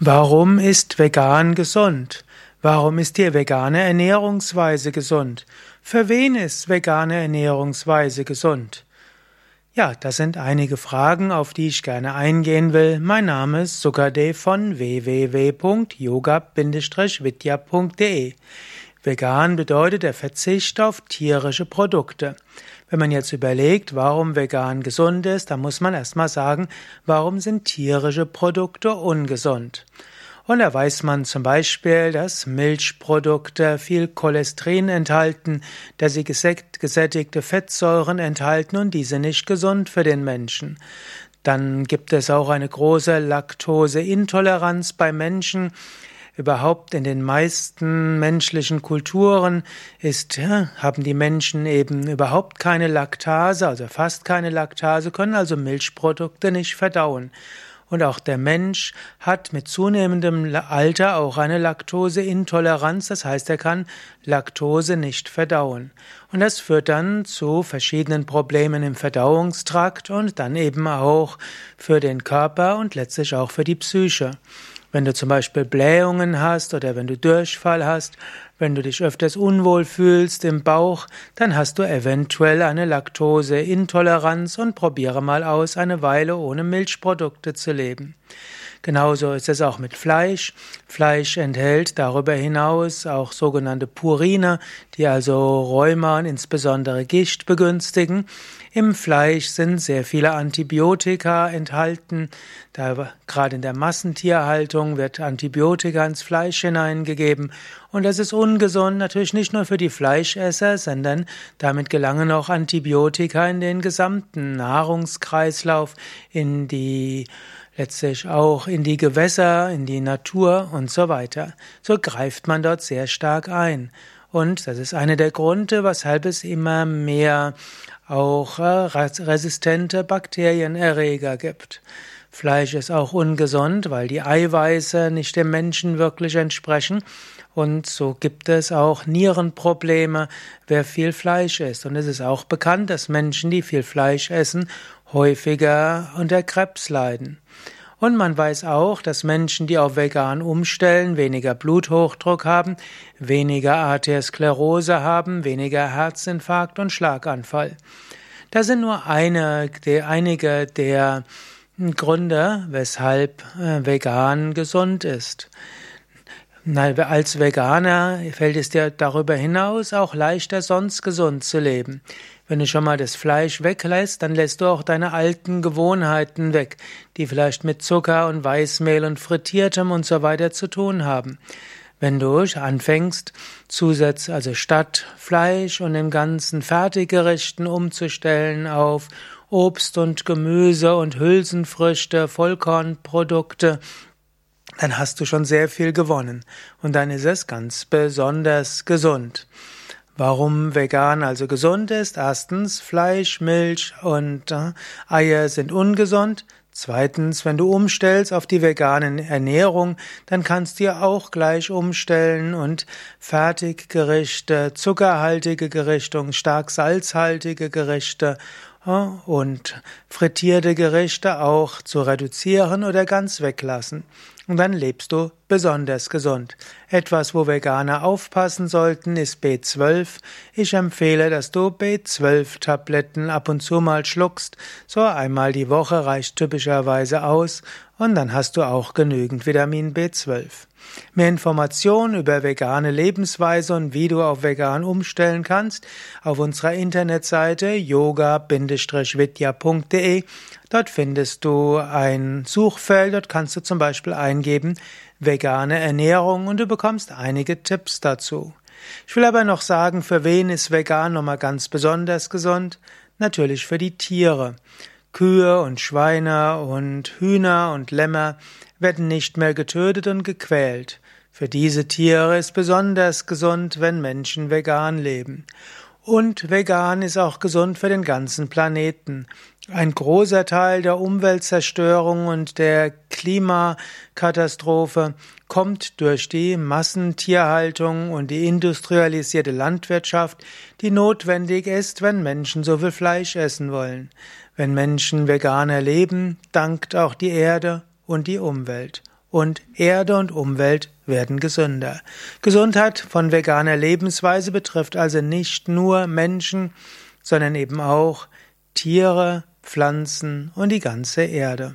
Warum ist vegan gesund? Warum ist die vegane Ernährungsweise gesund? Für wen ist vegane Ernährungsweise gesund? Ja, das sind einige Fragen, auf die ich gerne eingehen will. Mein Name ist Sukadev von www.yoga-vidya.de. Vegan bedeutet der Verzicht auf tierische Produkte. Wenn man jetzt überlegt, warum vegan gesund ist, dann muss man erstmal sagen, warum sind tierische Produkte ungesund? Und da weiß man zum Beispiel, dass Milchprodukte viel Cholesterin enthalten, dass sie gesättigte Fettsäuren enthalten und diese nicht gesund für den Menschen. Dann gibt es auch eine große Laktoseintoleranz bei Menschen. Überhaupt in den meisten menschlichen Kulturen ist, haben die Menschen eben überhaupt keine Laktase, also fast keine Laktase, können also Milchprodukte nicht verdauen. Und auch der Mensch hat mit zunehmendem Alter auch eine Laktoseintoleranz, das heißt, er kann Laktose nicht verdauen. Und das führt dann zu verschiedenen Problemen im Verdauungstrakt und dann eben auch für den Körper und letztlich auch für die Psyche. Wenn du zum Beispiel Blähungen hast oder wenn du Durchfall hast, wenn du dich öfters unwohl fühlst im Bauch, dann hast du eventuell eine Laktoseintoleranz und probiere mal aus, eine Weile ohne Milchprodukte zu leben. Genauso ist es auch mit Fleisch. Fleisch enthält darüber hinaus auch sogenannte Purine, die also Rheuma und insbesondere Gicht begünstigen. Im Fleisch sind sehr viele Antibiotika enthalten. Da, gerade in der Massentierhaltung wird Antibiotika ins Fleisch hineingegeben. Und das ist ungesund, natürlich nicht nur für die Fleischesser, sondern damit gelangen auch Antibiotika in den gesamten Nahrungskreislauf, in die letztlich auch in die Gewässer, in die Natur und so weiter. So greift man dort sehr stark ein. Und das ist einer der Gründe, weshalb es immer mehr auch äh, resistente Bakterienerreger gibt. Fleisch ist auch ungesund, weil die Eiweiße nicht dem Menschen wirklich entsprechen. Und so gibt es auch Nierenprobleme, wer viel Fleisch isst. Und es ist auch bekannt, dass Menschen, die viel Fleisch essen, häufiger unter Krebs leiden. Und man weiß auch, dass Menschen, die auf vegan umstellen, weniger Bluthochdruck haben, weniger Arteriosklerose haben, weniger Herzinfarkt und Schlaganfall. Das sind nur eine, der, einige der Gründe, weshalb äh, vegan gesund ist. Als Veganer fällt es dir darüber hinaus auch leichter, sonst gesund zu leben. Wenn du schon mal das Fleisch weglässt, dann lässt du auch deine alten Gewohnheiten weg, die vielleicht mit Zucker und Weißmehl und Frittiertem und so weiter zu tun haben. Wenn du anfängst, Zusatz, also statt Fleisch und den ganzen Fertiggerichten umzustellen auf Obst und Gemüse und Hülsenfrüchte, Vollkornprodukte, dann hast du schon sehr viel gewonnen. Und dann ist es ganz besonders gesund. Warum vegan also gesund ist? Erstens, Fleisch, Milch und äh, Eier sind ungesund. Zweitens, wenn du umstellst auf die vegane Ernährung, dann kannst du ja auch gleich umstellen und Fertiggerichte, zuckerhaltige Gerichte, stark salzhaltige Gerichte und frittierte Gerichte auch zu reduzieren oder ganz weglassen. Und dann lebst du besonders gesund. Etwas, wo Veganer aufpassen sollten, ist B12. Ich empfehle, dass du B12-Tabletten ab und zu mal schluckst. So einmal die Woche reicht typischerweise aus und dann hast du auch genügend Vitamin B12. Mehr Informationen über vegane Lebensweise und wie du auf vegan umstellen kannst auf unserer Internetseite yoga-vidya.de. Dort findest du ein Suchfeld, dort kannst du zum Beispiel eingeben vegane Ernährung und du bekommst einige Tipps dazu. Ich will aber noch sagen, für wen ist vegan nochmal ganz besonders gesund? Natürlich für die Tiere. Kühe und Schweine und Hühner und Lämmer werden nicht mehr getötet und gequält. Für diese Tiere ist besonders gesund, wenn Menschen vegan leben. Und vegan ist auch gesund für den ganzen Planeten. Ein großer Teil der Umweltzerstörung und der Klimakatastrophe kommt durch die Massentierhaltung und die industrialisierte Landwirtschaft, die notwendig ist, wenn Menschen so viel Fleisch essen wollen. Wenn Menschen veganer leben, dankt auch die Erde und die Umwelt. und Erde und Umwelt werden gesünder. Gesundheit von veganer Lebensweise betrifft also nicht nur Menschen, sondern eben auch Tiere, Pflanzen und die ganze Erde.